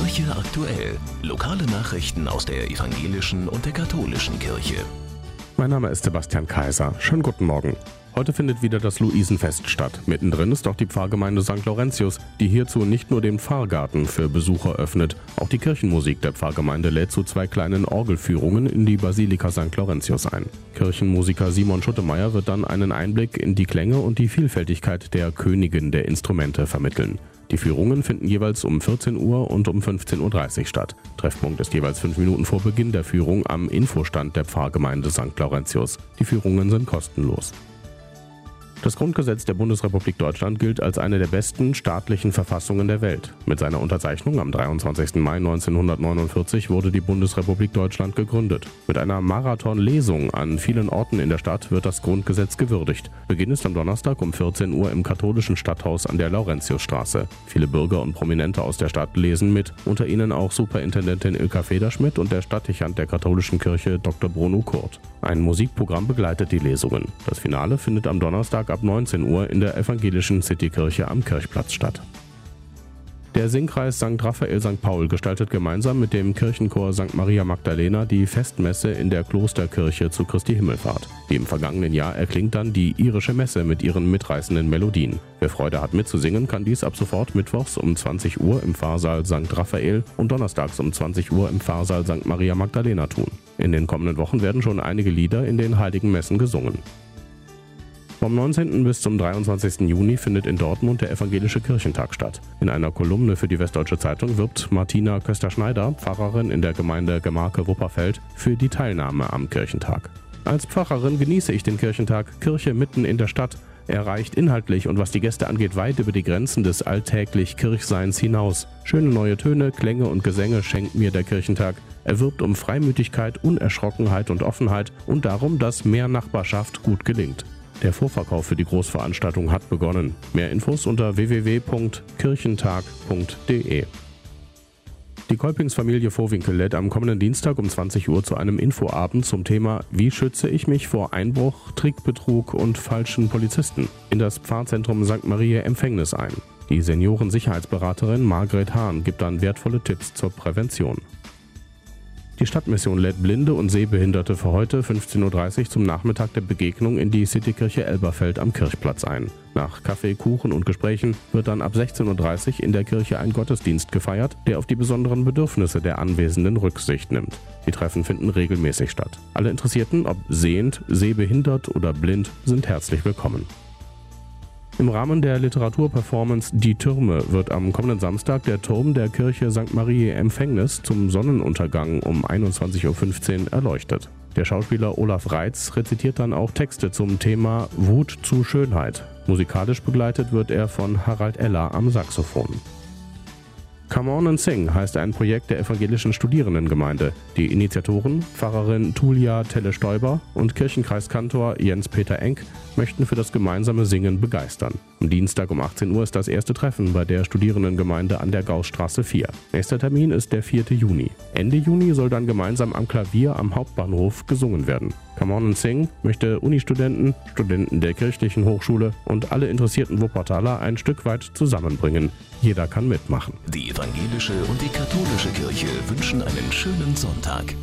Kirche aktuell. Lokale Nachrichten aus der evangelischen und der katholischen Kirche. Mein Name ist Sebastian Kaiser. Schönen guten Morgen. Heute findet wieder das Luisenfest statt. Mittendrin ist auch die Pfarrgemeinde St. Laurentius, die hierzu nicht nur den Pfarrgarten für Besucher öffnet. Auch die Kirchenmusik der Pfarrgemeinde lädt zu zwei kleinen Orgelführungen in die Basilika St. Laurentius ein. Kirchenmusiker Simon Schuttemeier wird dann einen Einblick in die Klänge und die Vielfältigkeit der Königin der Instrumente vermitteln. Die Führungen finden jeweils um 14 Uhr und um 15.30 Uhr statt. Treffpunkt ist jeweils fünf Minuten vor Beginn der Führung am Infostand der Pfarrgemeinde St. Laurentius. Die Führungen sind kostenlos. Das Grundgesetz der Bundesrepublik Deutschland gilt als eine der besten staatlichen Verfassungen der Welt. Mit seiner Unterzeichnung am 23. Mai 1949 wurde die Bundesrepublik Deutschland gegründet. Mit einer Marathonlesung an vielen Orten in der Stadt wird das Grundgesetz gewürdigt. Beginn ist am Donnerstag um 14 Uhr im katholischen Stadthaus an der Laurentiusstraße. Viele Bürger und Prominente aus der Stadt lesen mit, unter ihnen auch Superintendentin Ilka Federschmidt und der Stadtdechant der katholischen Kirche Dr. Bruno Kurt. Ein Musikprogramm begleitet die Lesungen. Das Finale findet am Donnerstag ab 19 Uhr in der evangelischen Citykirche am Kirchplatz statt. Der Singkreis St. Raphael St. Paul gestaltet gemeinsam mit dem Kirchenchor St. Maria Magdalena die Festmesse in der Klosterkirche zu Christi Himmelfahrt. Im vergangenen Jahr erklingt dann die irische Messe mit ihren mitreißenden Melodien. Wer Freude hat mitzusingen, kann dies ab sofort mittwochs um 20 Uhr im Pfarrsaal St. Raphael und donnerstags um 20 Uhr im Pfarrsaal St. Maria Magdalena tun. In den kommenden Wochen werden schon einige Lieder in den heiligen Messen gesungen. Vom 19. bis zum 23. Juni findet in Dortmund der Evangelische Kirchentag statt. In einer Kolumne für die Westdeutsche Zeitung wirbt Martina Köster-Schneider, Pfarrerin in der Gemeinde Gemarke-Wupperfeld, für die Teilnahme am Kirchentag. Als Pfarrerin genieße ich den Kirchentag, Kirche mitten in der Stadt. Er reicht inhaltlich und was die Gäste angeht weit über die Grenzen des alltäglich Kirchseins hinaus. Schöne neue Töne, Klänge und Gesänge schenkt mir der Kirchentag. Er wirbt um Freimütigkeit, Unerschrockenheit und Offenheit und darum, dass mehr Nachbarschaft gut gelingt. Der Vorverkauf für die Großveranstaltung hat begonnen. Mehr Infos unter www.kirchentag.de. Die Kolpingsfamilie Vorwinkel lädt am kommenden Dienstag um 20 Uhr zu einem Infoabend zum Thema Wie schütze ich mich vor Einbruch, Trickbetrug und falschen Polizisten in das Pfarrzentrum St. Maria Empfängnis ein. Die Seniorensicherheitsberaterin Margret Hahn gibt dann wertvolle Tipps zur Prävention. Die Stadtmission lädt Blinde und Sehbehinderte für heute 15.30 Uhr zum Nachmittag der Begegnung in die Citykirche Elberfeld am Kirchplatz ein. Nach Kaffee, Kuchen und Gesprächen wird dann ab 16.30 Uhr in der Kirche ein Gottesdienst gefeiert, der auf die besonderen Bedürfnisse der Anwesenden Rücksicht nimmt. Die Treffen finden regelmäßig statt. Alle Interessierten, ob sehend, sehbehindert oder blind, sind herzlich willkommen. Im Rahmen der Literaturperformance Die Türme wird am kommenden Samstag der Turm der Kirche St. Marie Empfängnis zum Sonnenuntergang um 21.15 Uhr erleuchtet. Der Schauspieler Olaf Reitz rezitiert dann auch Texte zum Thema Wut zu Schönheit. Musikalisch begleitet wird er von Harald Eller am Saxophon. Come On and Sing heißt ein Projekt der evangelischen Studierendengemeinde. Die Initiatoren, Pfarrerin Tulia Telle-Stoiber und Kirchenkreiskantor Jens-Peter Enck möchten für das gemeinsame Singen begeistern. Am Dienstag um 18 Uhr ist das erste Treffen bei der Studierendengemeinde an der Gaußstraße 4. Nächster Termin ist der 4. Juni. Ende Juni soll dann gemeinsam am Klavier am Hauptbahnhof gesungen werden. Come On and Sing möchte Unistudenten, Studenten der kirchlichen Hochschule und alle interessierten Wuppertaler ein Stück weit zusammenbringen. Jeder kann mitmachen. Die evangelische und die katholische Kirche wünschen einen schönen Sonntag.